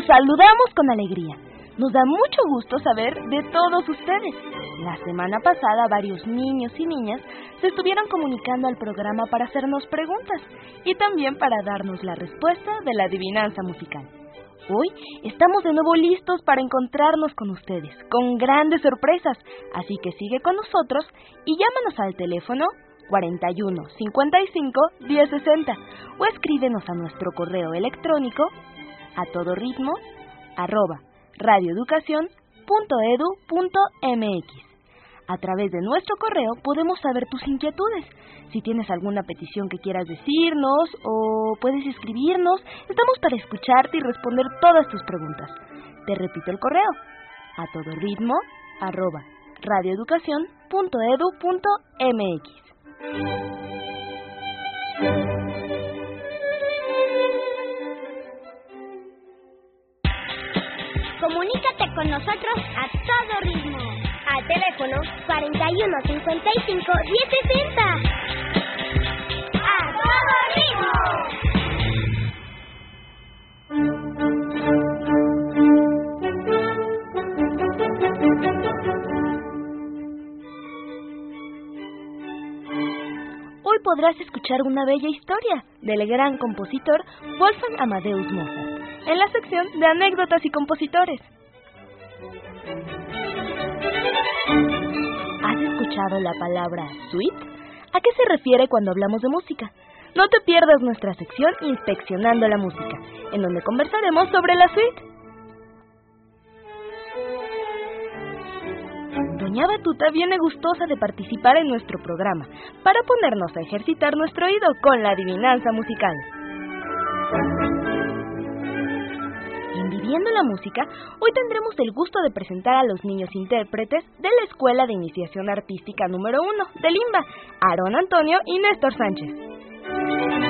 Los saludamos con alegría. Nos da mucho gusto saber de todos ustedes. La semana pasada varios niños y niñas se estuvieron comunicando al programa para hacernos preguntas y también para darnos la respuesta de la adivinanza musical. Hoy estamos de nuevo listos para encontrarnos con ustedes, con grandes sorpresas, así que sigue con nosotros y llámanos al teléfono 41 55 1060 o escríbenos a nuestro correo electrónico a todo ritmo arroba radioeducación.edu.mx. A través de nuestro correo podemos saber tus inquietudes. Si tienes alguna petición que quieras decirnos o puedes escribirnos, estamos para escucharte y responder todas tus preguntas. Te repito el correo. A todo ritmo arroba radioeducación.edu.mx. Comunícate con nosotros a todo ritmo. Al teléfono 41 55 1060. Podrás escuchar una bella historia del gran compositor Wolfgang Amadeus Mozart en la sección de anécdotas y compositores. ¿Has escuchado la palabra suite? ¿A qué se refiere cuando hablamos de música? No te pierdas nuestra sección Inspeccionando la Música, en donde conversaremos sobre la suite. Doña Batuta viene gustosa de participar en nuestro programa para ponernos a ejercitar nuestro oído con la adivinanza musical. En Viviendo la Música, hoy tendremos el gusto de presentar a los niños intérpretes de la Escuela de Iniciación Artística número 1 de Limba, Aarón Antonio y Néstor Sánchez.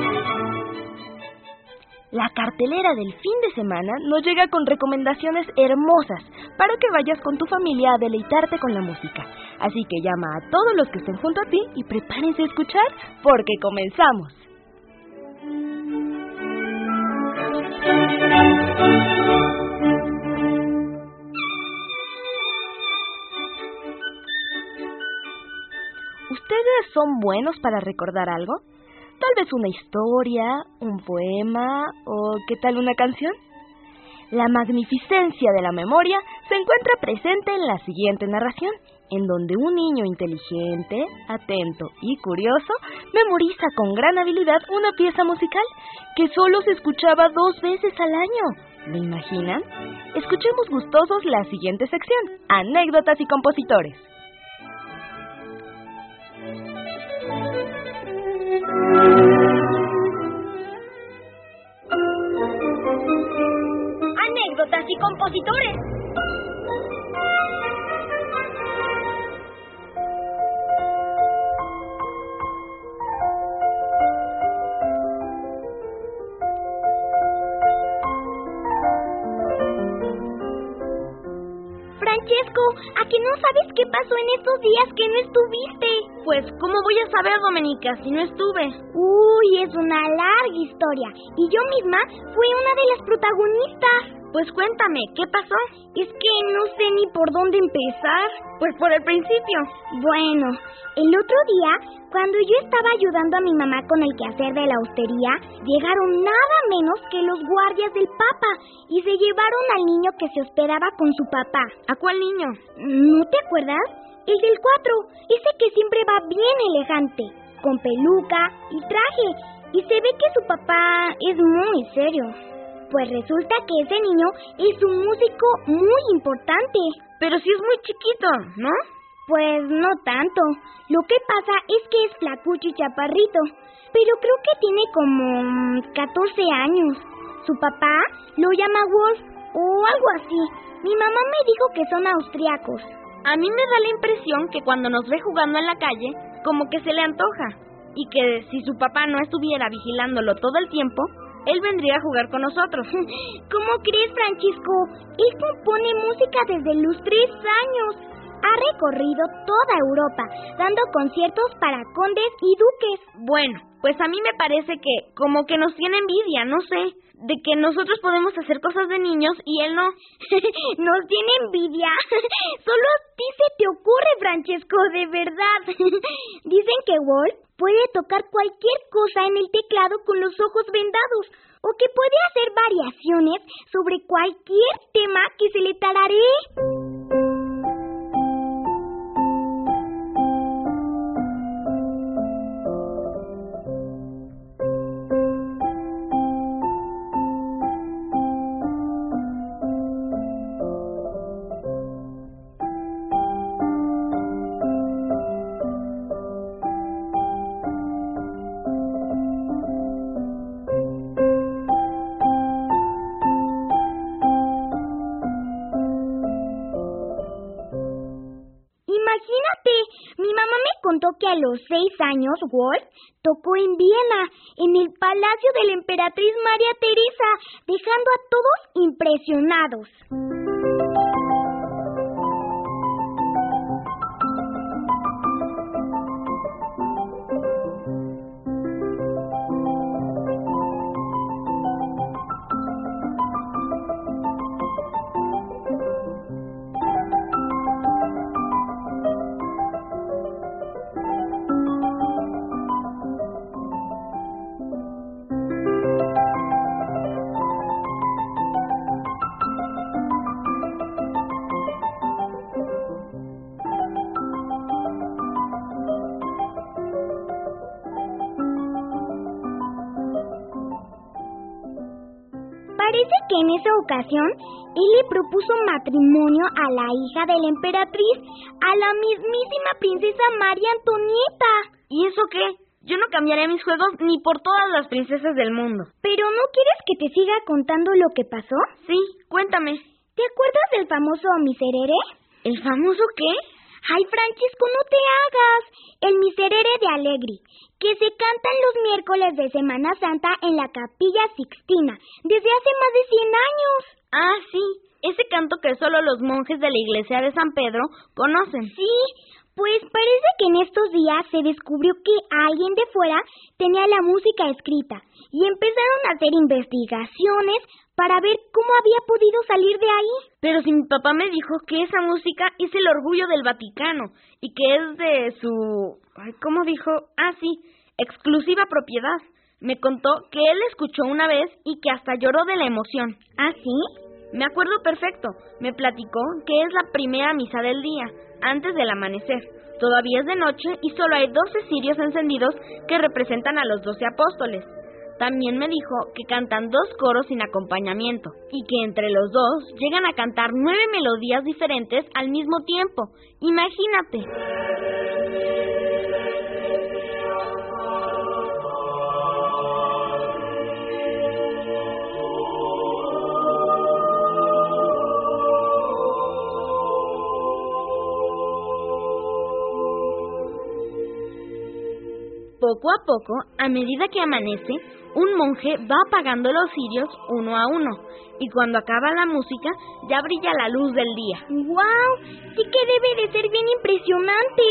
La cartelera del fin de semana nos llega con recomendaciones hermosas para que vayas con tu familia a deleitarte con la música. Así que llama a todos los que estén junto a ti y prepárense a escuchar porque comenzamos. ¿Ustedes son buenos para recordar algo? Tal vez una historia, un poema o qué tal una canción. La magnificencia de la memoria se encuentra presente en la siguiente narración, en donde un niño inteligente, atento y curioso memoriza con gran habilidad una pieza musical que solo se escuchaba dos veces al año. ¿Lo imaginan? Escuchemos gustosos la siguiente sección, anécdotas y compositores. Anécdotas y compositores. Francesco, ¿a que no sabes qué pasó en estos días que no estuviste? Pues, ¿cómo voy a saber, Domenica, si no estuve? Uy, es una larga historia. Y yo misma fui una de las protagonistas. Pues cuéntame, ¿qué pasó? Es que no sé ni por dónde empezar. Pues por el principio. Bueno, el otro día, cuando yo estaba ayudando a mi mamá con el quehacer de la hostería, llegaron nada menos que los guardias del Papa y se llevaron al niño que se hospedaba con su papá. ¿A cuál niño? ¿No te acuerdas? El del 4, ese que siempre va bien elegante, con peluca y traje, y se ve que su papá es muy serio. Pues resulta que ese niño es un músico muy importante. Pero si es muy chiquito, ¿no? Pues no tanto. Lo que pasa es que es flacucho y chaparrito, pero creo que tiene como 14 mm, años. Su papá lo llama Wolf o algo así. Mi mamá me dijo que son austriacos. A mí me da la impresión que cuando nos ve jugando en la calle, como que se le antoja. Y que si su papá no estuviera vigilándolo todo el tiempo, él vendría a jugar con nosotros. ¿Cómo crees, Francisco? Él compone música desde los tres años. Ha recorrido toda Europa, dando conciertos para condes y duques. Bueno, pues a mí me parece que como que nos tiene envidia, no sé, de que nosotros podemos hacer cosas de niños y él no. nos tiene envidia. Solo a ti se te ocurre, Francesco, de verdad. Dicen que Walt puede tocar cualquier cosa en el teclado con los ojos vendados o que puede hacer variaciones sobre cualquier tema que se le tararé. que a los seis años Walt tocó en Viena, en el palacio de la emperatriz María Teresa, dejando a todos impresionados. Que en esa ocasión él le propuso matrimonio a la hija de la emperatriz, a la mismísima princesa María Antonieta. ¿Y eso qué? Yo no cambiaría mis juegos ni por todas las princesas del mundo. ¿Pero no quieres que te siga contando lo que pasó? Sí, cuéntame. ¿Te acuerdas del famoso miserere? ¿El famoso qué? Ay, Francisco, no te hagas. El miserere de Alegri, que se cantan los miércoles de Semana Santa en la Capilla Sixtina, desde hace más de 100 años. Ah, sí, ese canto que solo los monjes de la iglesia de San Pedro conocen. Sí, pues parece que en estos días se descubrió que alguien de fuera tenía la música escrita y empezaron a hacer investigaciones para ver cómo había podido salir de ahí. Pero si mi papá me dijo que esa música es el orgullo del Vaticano y que es de su... ¿Cómo dijo? Ah, sí, exclusiva propiedad. Me contó que él escuchó una vez y que hasta lloró de la emoción. ¿Ah, sí? Me acuerdo perfecto. Me platicó que es la primera misa del día, antes del amanecer. Todavía es de noche y solo hay doce cirios encendidos que representan a los doce apóstoles. También me dijo que cantan dos coros sin acompañamiento y que entre los dos llegan a cantar nueve melodías diferentes al mismo tiempo. Imagínate. Poco a poco, a medida que amanece, un monje va apagando los cirios uno a uno, y cuando acaba la música ya brilla la luz del día. ¡Wow! Sí que debe de ser bien impresionante.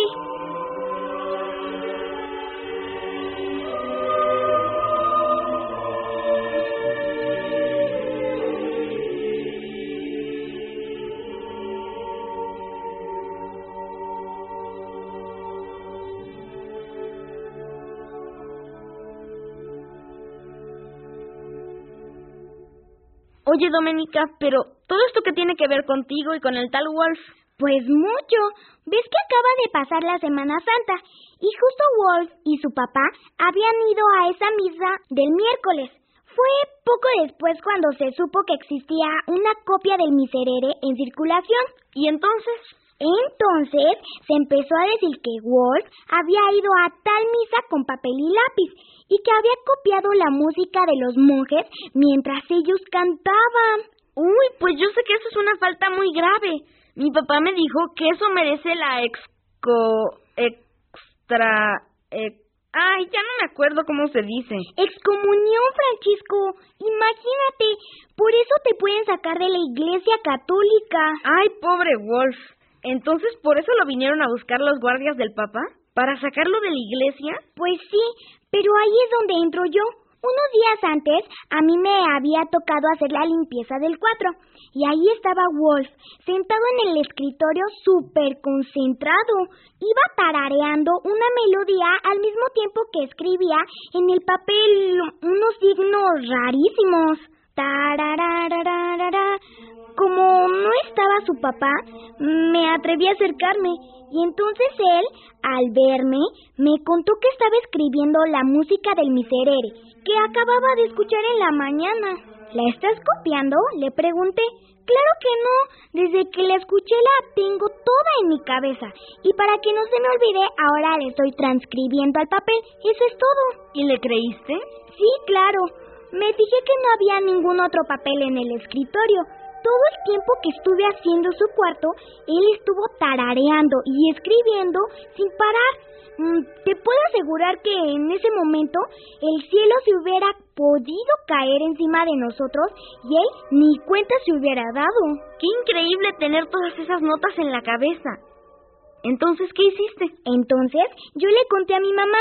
Oye, Doménica, pero ¿todo esto qué tiene que ver contigo y con el tal Wolf? Pues mucho. ¿Ves que acaba de pasar la Semana Santa? Y justo Wolf y su papá habían ido a esa misa del miércoles. Fue poco después cuando se supo que existía una copia del miserere en circulación. ¿Y entonces? Entonces se empezó a decir que Wolf había ido a tal misa con papel y lápiz y que había copiado la música de los monjes mientras ellos cantaban. Uy, pues yo sé que eso es una falta muy grave. Mi papá me dijo que eso merece la exco... extra... ay, ya no me acuerdo cómo se dice. Excomunión, Francisco. Imagínate, por eso te pueden sacar de la iglesia católica. Ay, pobre Wolf. Entonces, ¿por eso lo vinieron a buscar los guardias del Papa? ¿Para sacarlo de la iglesia? Pues sí, pero ahí es donde entro yo. Unos días antes, a mí me había tocado hacer la limpieza del cuatro, y ahí estaba Wolf, sentado en el escritorio súper concentrado. Iba tarareando una melodía al mismo tiempo que escribía en el papel unos signos rarísimos. Como no estaba su papá, me atreví a acercarme y entonces él, al verme, me contó que estaba escribiendo la música del miserere que acababa de escuchar en la mañana. ¿La estás copiando? Le pregunté. Claro que no. Desde que la escuché la tengo toda en mi cabeza. Y para que no se me olvide, ahora le estoy transcribiendo al papel. Eso es todo. ¿Y le creíste? Sí, claro. Me fijé que no había ningún otro papel en el escritorio. Todo el tiempo que estuve haciendo su cuarto, él estuvo tarareando y escribiendo sin parar. Mm, te puedo asegurar que en ese momento el cielo se hubiera podido caer encima de nosotros y él ni cuenta se hubiera dado. Qué increíble tener todas esas notas en la cabeza. Entonces, ¿qué hiciste? Entonces, yo le conté a mi mamá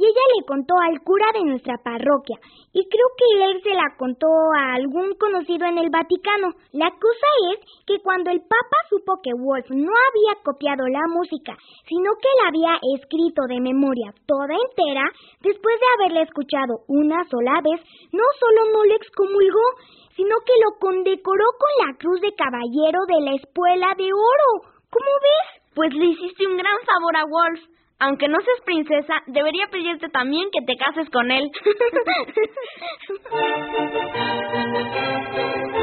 y ella le contó al cura de nuestra parroquia y creo que él se la contó a algún conocido en el Vaticano. La cosa es que cuando el Papa supo que Wolf no había copiado la música, sino que la había escrito de memoria toda entera, después de haberla escuchado una sola vez, no solo no le excomulgó, sino que lo condecoró con la cruz de caballero de la espuela de oro. ¿Cómo ves? Pues le hiciste un gran favor a Wolf. Aunque no seas princesa, debería pedirte también que te cases con él.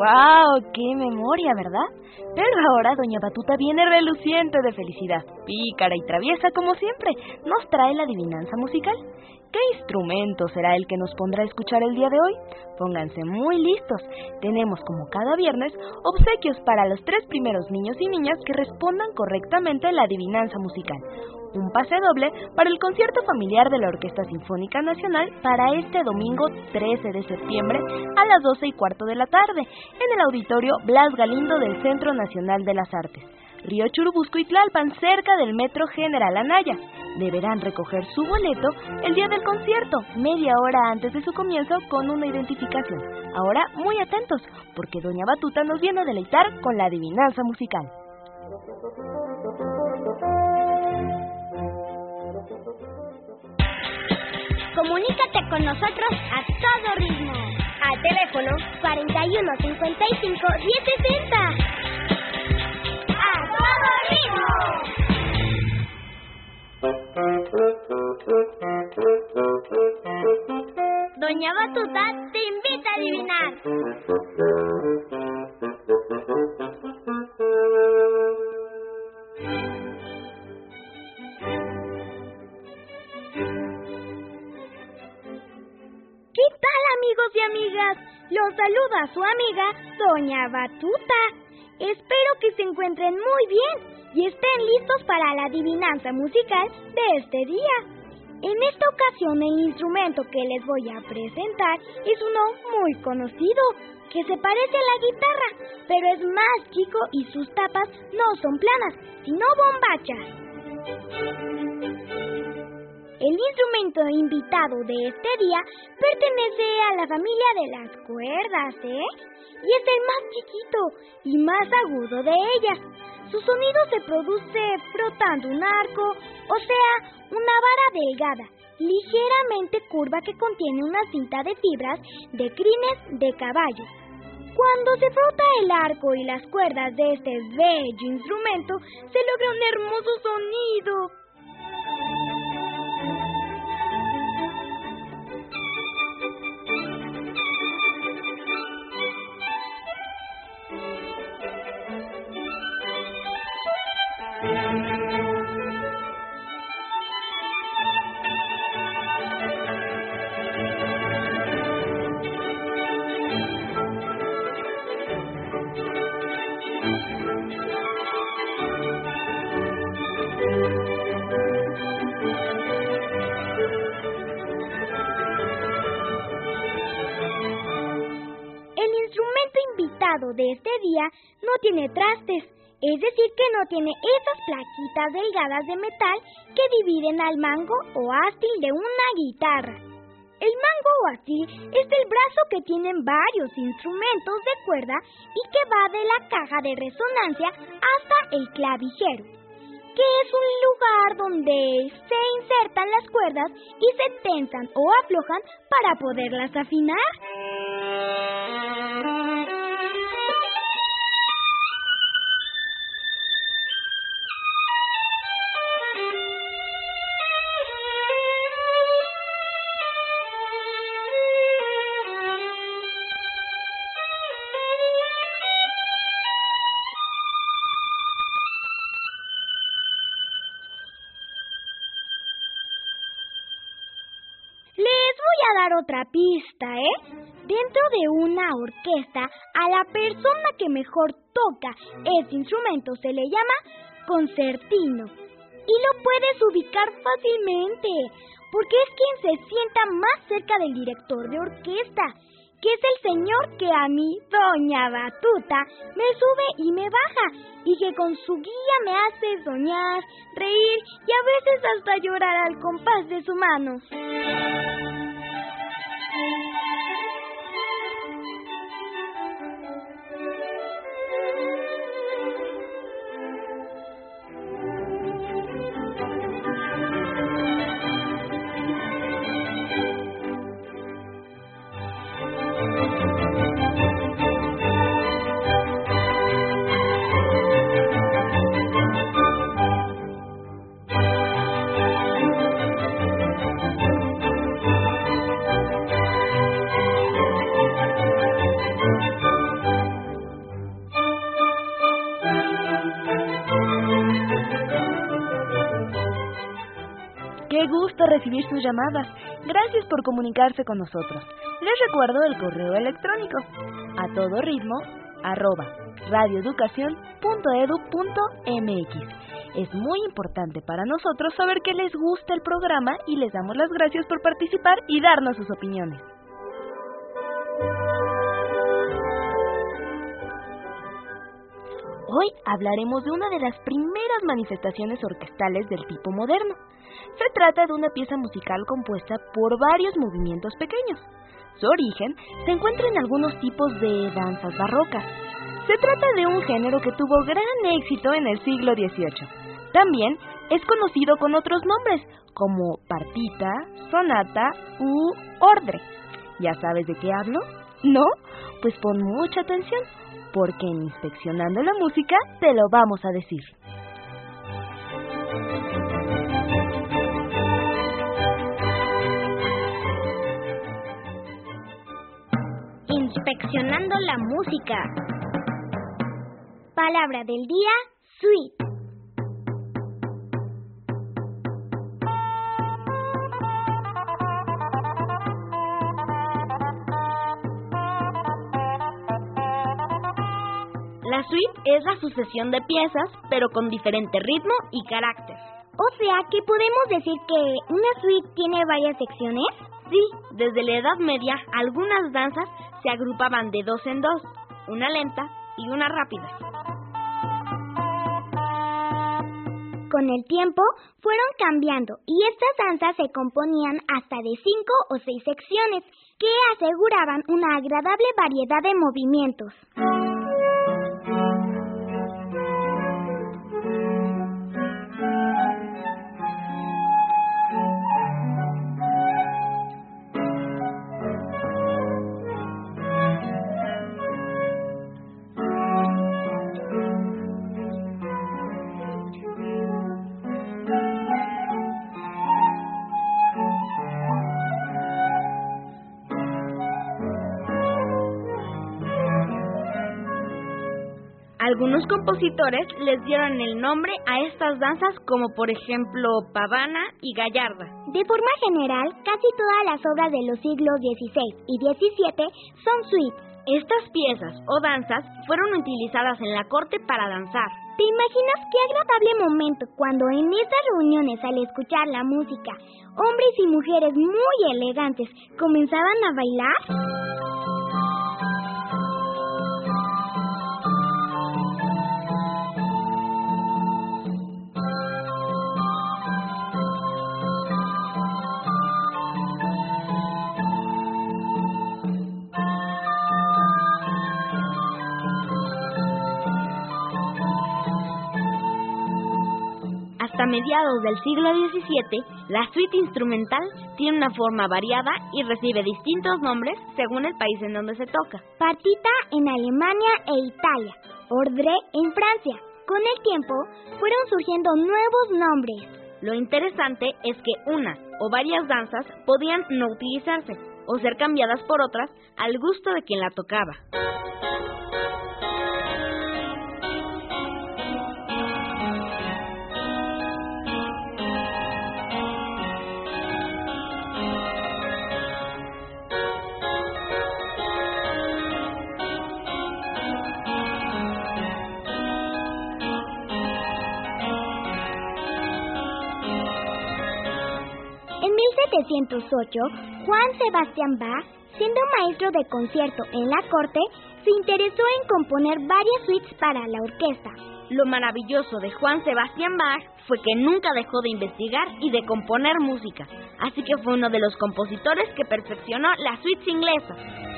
¡Wow! ¡Qué memoria, ¿verdad? Pero ahora Doña Batuta viene reluciente de felicidad, pícara y traviesa como siempre. Nos trae la adivinanza musical. ¿Qué instrumento será el que nos pondrá a escuchar el día de hoy? Pónganse muy listos. Tenemos como cada viernes obsequios para los tres primeros niños y niñas que respondan correctamente la adivinanza musical un pase doble para el concierto familiar de la Orquesta Sinfónica Nacional para este domingo 13 de septiembre a las 12 y cuarto de la tarde en el auditorio Blas Galindo del Centro Nacional de las Artes, Río Churubusco y Tlalpan, cerca del Metro General Anaya. Deberán recoger su boleto el día del concierto, media hora antes de su comienzo, con una identificación. Ahora, muy atentos, porque Doña Batuta nos viene a deleitar con la adivinanza musical. Comunícate con nosotros a todo ritmo. Al teléfono 41 55 1060. ¡A todo ritmo! Doña Batuta te invita a adivinar. Saluda su amiga Doña Batuta. Espero que se encuentren muy bien y estén listos para la adivinanza musical de este día. En esta ocasión el instrumento que les voy a presentar es uno muy conocido, que se parece a la guitarra, pero es más chico y sus tapas no son planas, sino bombachas. El instrumento invitado de este día pertenece a la familia de las cuerdas, ¿eh? Y es el más chiquito y más agudo de ellas. Su sonido se produce frotando un arco, o sea, una vara delgada, ligeramente curva que contiene una cinta de fibras de crines de caballo. Cuando se frota el arco y las cuerdas de este bello instrumento, se logra un hermoso sonido. De este día no tiene trastes, es decir, que no tiene esas plaquitas delgadas de metal que dividen al mango o ástil de una guitarra. El mango o ástil es el brazo que tienen varios instrumentos de cuerda y que va de la caja de resonancia hasta el clavijero, que es un lugar donde se insertan las cuerdas y se tensan o aflojan para poderlas afinar. Otra pista, ¿eh? Dentro de una orquesta, a la persona que mejor toca ese instrumento se le llama concertino. Y lo puedes ubicar fácilmente, porque es quien se sienta más cerca del director de orquesta, que es el señor que a mí, doña Batuta, me sube y me baja, y que con su guía me hace soñar, reír y a veces hasta llorar al compás de su mano. Bye. Recibir sus llamadas. Gracias por comunicarse con nosotros. Les recuerdo el correo electrónico a todo ritmo arroba radioeducación.edu.mx. Es muy importante para nosotros saber que les gusta el programa y les damos las gracias por participar y darnos sus opiniones. Hoy hablaremos de una de las primeras manifestaciones orquestales del tipo moderno. Se trata de una pieza musical compuesta por varios movimientos pequeños. Su origen se encuentra en algunos tipos de danzas barrocas. Se trata de un género que tuvo gran éxito en el siglo XVIII. También es conocido con otros nombres como partita, sonata u ordre. ¿Ya sabes de qué hablo? ¿No? Pues pon mucha atención porque en Inspeccionando la Música te lo vamos a decir. Inspeccionando la Música. Palabra del día, suite. La suite es la sucesión de piezas, pero con diferente ritmo y carácter. O sea, que podemos decir que una suite tiene varias secciones. Sí, desde la Edad Media algunas danzas se agrupaban de dos en dos, una lenta y una rápida. Con el tiempo fueron cambiando y estas danzas se componían hasta de cinco o seis secciones que aseguraban una agradable variedad de movimientos. Algunos compositores les dieron el nombre a estas danzas como por ejemplo pavana y gallarda. De forma general, casi todas las obras de los siglos XVI y XVII son suites. Estas piezas o danzas fueron utilizadas en la corte para danzar. ¿Te imaginas qué agradable momento cuando en estas reuniones al escuchar la música, hombres y mujeres muy elegantes comenzaban a bailar? Mediados del siglo XVII, la suite instrumental tiene una forma variada y recibe distintos nombres según el país en donde se toca. Partita en Alemania e Italia, ordre en Francia. Con el tiempo fueron surgiendo nuevos nombres. Lo interesante es que una o varias danzas podían no utilizarse o ser cambiadas por otras al gusto de quien la tocaba. En 1708, Juan Sebastián Bach, siendo maestro de concierto en la corte, se interesó en componer varias suites para la orquesta. Lo maravilloso de Juan Sebastián Bach fue que nunca dejó de investigar y de componer música, así que fue uno de los compositores que perfeccionó las suites inglesas.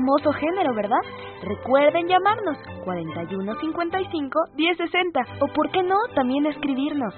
Hermoso género, ¿verdad? Recuerden llamarnos 4155 1060 o por qué no también escribirnos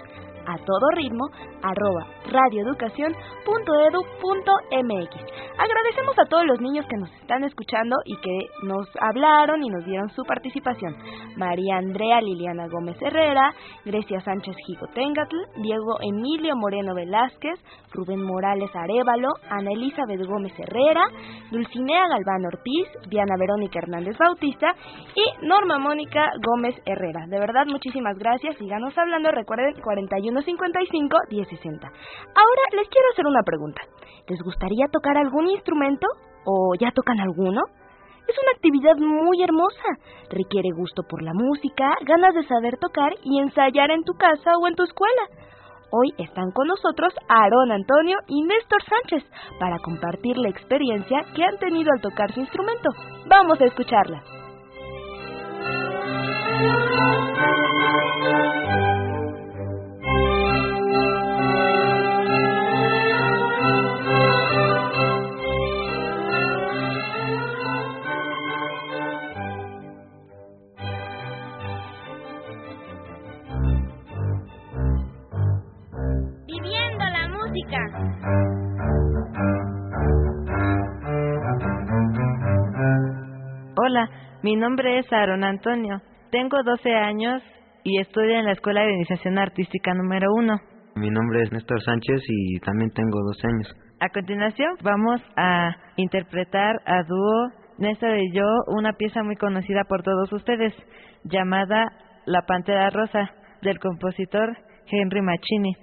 a todo ritmo arroba radioeducación.edu.mx. Agradecemos a todos los niños que nos están escuchando y que nos hablaron y nos dieron su participación. María Andrea Liliana Gómez Herrera, Grecia Sánchez Jicotengatl, Diego Emilio Moreno Velázquez, Rubén Morales Arevalo, Ana Elizabeth Gómez Herrera, Dulcinea Galván Ortiz, Diana Verónica Hernández Bautista y Norma Mónica Gómez Herrera. De verdad, muchísimas gracias. Síganos hablando. Recuerden 4155 1060. Ahora les quiero hacer una pregunta. ¿Les gustaría tocar algún instrumento? ¿O ya tocan alguno? Es una actividad muy hermosa. Requiere gusto por la música, ganas de saber tocar y ensayar en tu casa o en tu escuela. Hoy están con nosotros Aarón Antonio y Néstor Sánchez para compartir la experiencia que han tenido al tocar su instrumento. Vamos a escucharla. Mi nombre es Aaron Antonio. Tengo 12 años y estudio en la Escuela de Iniciación Artística número 1. Mi nombre es Néstor Sánchez y también tengo 12 años. A continuación vamos a interpretar a dúo Néstor y yo una pieza muy conocida por todos ustedes llamada La Pantera Rosa del compositor Henry Mancini.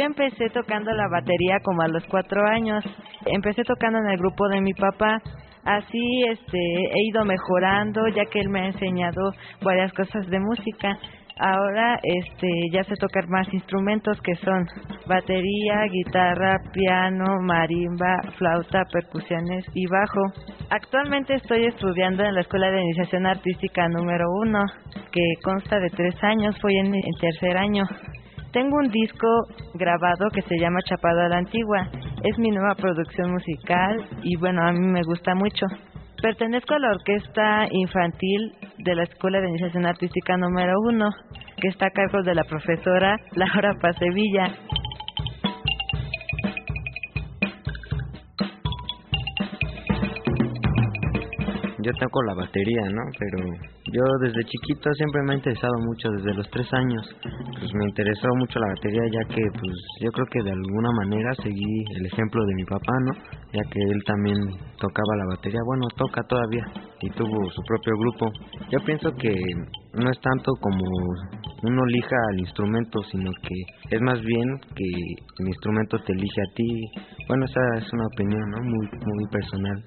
Yo empecé tocando la batería como a los cuatro años. Empecé tocando en el grupo de mi papá. Así este, he ido mejorando ya que él me ha enseñado varias cosas de música. Ahora este, ya sé tocar más instrumentos que son batería, guitarra, piano, marimba, flauta, percusiones y bajo. Actualmente estoy estudiando en la Escuela de Iniciación Artística número uno, que consta de tres años, voy en, en tercer año. Tengo un disco grabado que se llama Chapado a la Antigua. Es mi nueva producción musical y bueno, a mí me gusta mucho. Pertenezco a la orquesta infantil de la Escuela de Iniciación Artística número uno, que está a cargo de la profesora Laura Pacevilla. Yo toco la batería, ¿no? Pero yo desde chiquito siempre me ha interesado mucho, desde los tres años. Pues me interesó mucho la batería ya que, pues yo creo que de alguna manera seguí el ejemplo de mi papá, ¿no? Ya que él también tocaba la batería, bueno, toca todavía y tuvo su propio grupo. Yo pienso que no es tanto como uno elija al instrumento, sino que es más bien que el instrumento te elige a ti. Bueno, esa es una opinión, ¿no? Muy, muy personal.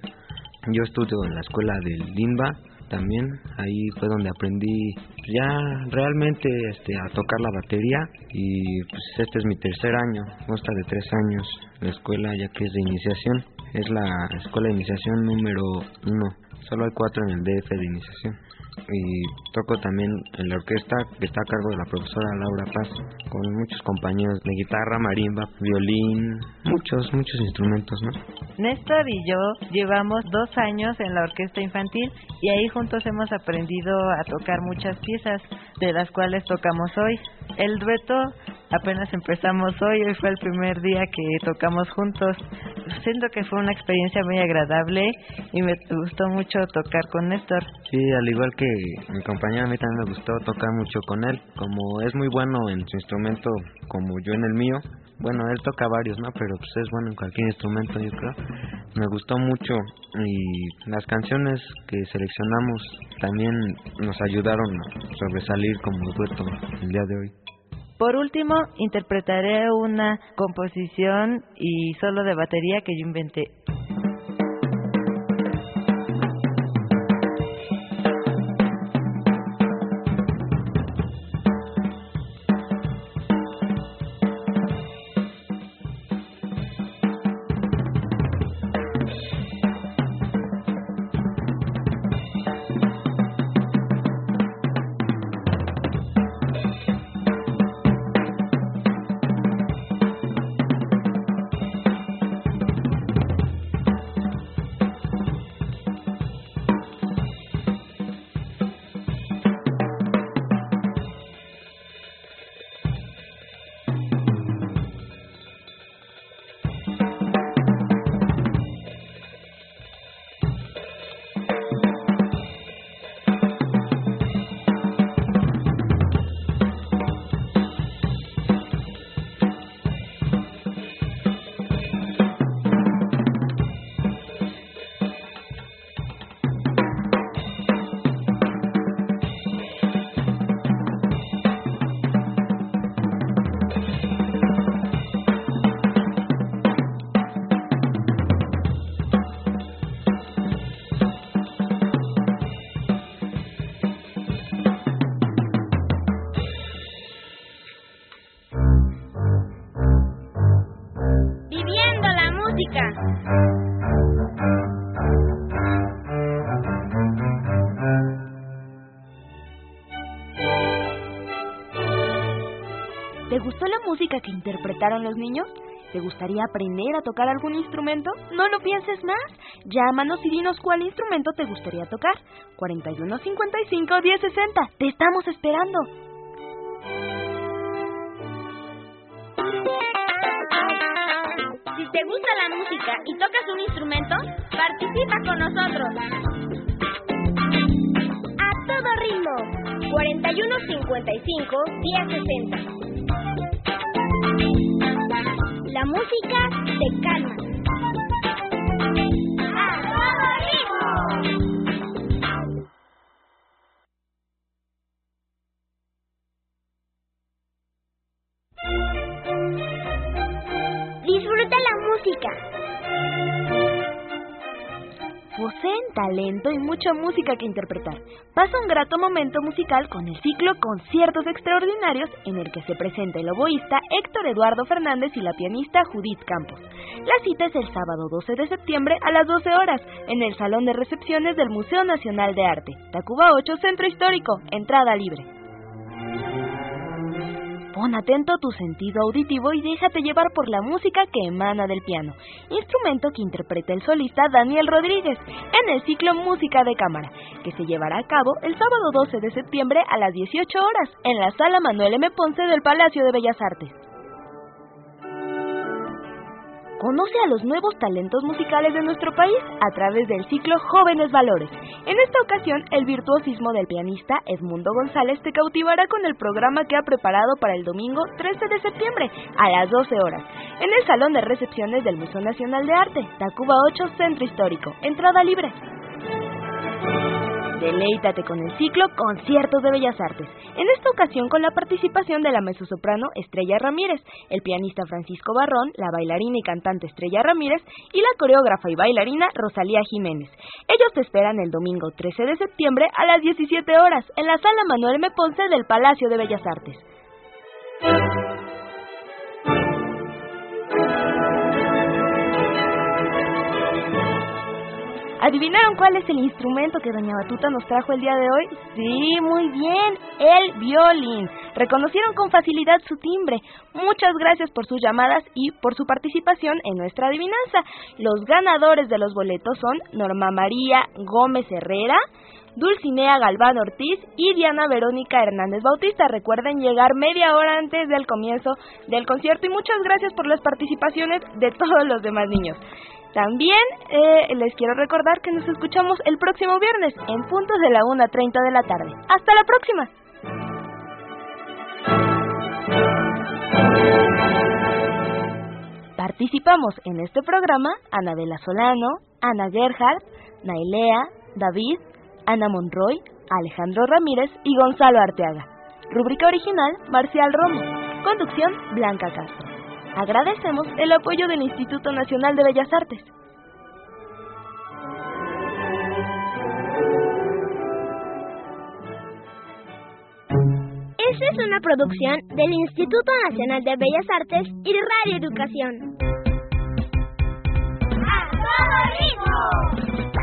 Yo estudio en la escuela del Limba también, ahí fue donde aprendí ya realmente este, a tocar la batería y pues este es mi tercer año, consta de tres años la escuela ya que es de iniciación, es la escuela de iniciación número uno, solo hay cuatro en el DF de iniciación y toco también en la orquesta que está a cargo de la profesora Laura Paz con muchos compañeros de guitarra, marimba, violín, muchos, muchos instrumentos, ¿no? Néstor y yo llevamos dos años en la orquesta infantil y ahí juntos hemos aprendido a tocar muchas piezas de las cuales tocamos hoy. El dueto apenas empezamos hoy, hoy fue el primer día que tocamos juntos. Siento que fue una experiencia muy agradable y me gustó mucho tocar con Néstor. Sí, al igual que mi compañero, a mí también me gustó tocar mucho con él. Como es muy bueno en su instrumento, como yo en el mío, bueno, él toca varios, ¿no? Pero pues es bueno en cualquier instrumento, yo creo. Me gustó mucho y las canciones que seleccionamos también nos ayudaron a sobresalir como dueto el día de hoy. Por último, interpretaré una composición y solo de batería que yo inventé. Interpretaron los niños? ¿Te gustaría aprender a tocar algún instrumento? No lo pienses más. Llámanos y dinos cuál instrumento te gustaría tocar. 4155 1060. Te estamos esperando. Si te gusta la música y tocas un instrumento, participa con nosotros. A todo ritmo. 4155 1060. Música te calma. Talento y mucha música que interpretar. Pasa un grato momento musical con el ciclo Conciertos Extraordinarios en el que se presenta el oboísta Héctor Eduardo Fernández y la pianista Judith Campos. La cita es el sábado 12 de septiembre a las 12 horas en el Salón de Recepciones del Museo Nacional de Arte, Tacuba 8, Centro Histórico, entrada libre. Pon atento tu sentido auditivo y déjate llevar por la música que emana del piano, instrumento que interpreta el solista Daniel Rodríguez en el ciclo Música de Cámara, que se llevará a cabo el sábado 12 de septiembre a las 18 horas en la sala Manuel M. Ponce del Palacio de Bellas Artes. Conoce a los nuevos talentos musicales de nuestro país a través del ciclo Jóvenes Valores. En esta ocasión, el virtuosismo del pianista Edmundo González te cautivará con el programa que ha preparado para el domingo 13 de septiembre a las 12 horas en el Salón de Recepciones del Museo Nacional de Arte, Tacuba 8, Centro Histórico. Entrada libre. Deleítate con el ciclo Conciertos de Bellas Artes, en esta ocasión con la participación de la mezzosoprano Estrella Ramírez, el pianista Francisco Barrón, la bailarina y cantante Estrella Ramírez y la coreógrafa y bailarina Rosalía Jiménez. Ellos te esperan el domingo 13 de septiembre a las 17 horas en la sala Manuel M. Ponce del Palacio de Bellas Artes. ¿Adivinaron cuál es el instrumento que Doña Batuta nos trajo el día de hoy? Sí, muy bien, el violín. Reconocieron con facilidad su timbre. Muchas gracias por sus llamadas y por su participación en nuestra adivinanza. Los ganadores de los boletos son Norma María Gómez Herrera, Dulcinea Galván Ortiz y Diana Verónica Hernández Bautista. Recuerden llegar media hora antes del comienzo del concierto y muchas gracias por las participaciones de todos los demás niños. También eh, les quiero recordar que nos escuchamos el próximo viernes en puntos de la 1.30 de la tarde. ¡Hasta la próxima! Participamos en este programa Anabela Solano, Ana Gerhardt, Nailea, David, Ana Monroy, Alejandro Ramírez y Gonzalo Arteaga. Rúbrica original, Marcial Romo. Conducción, Blanca Castro. Agradecemos el apoyo del Instituto Nacional de Bellas Artes. Esta es una producción del Instituto Nacional de Bellas Artes y Radio Educación. ¡A todo ritmo!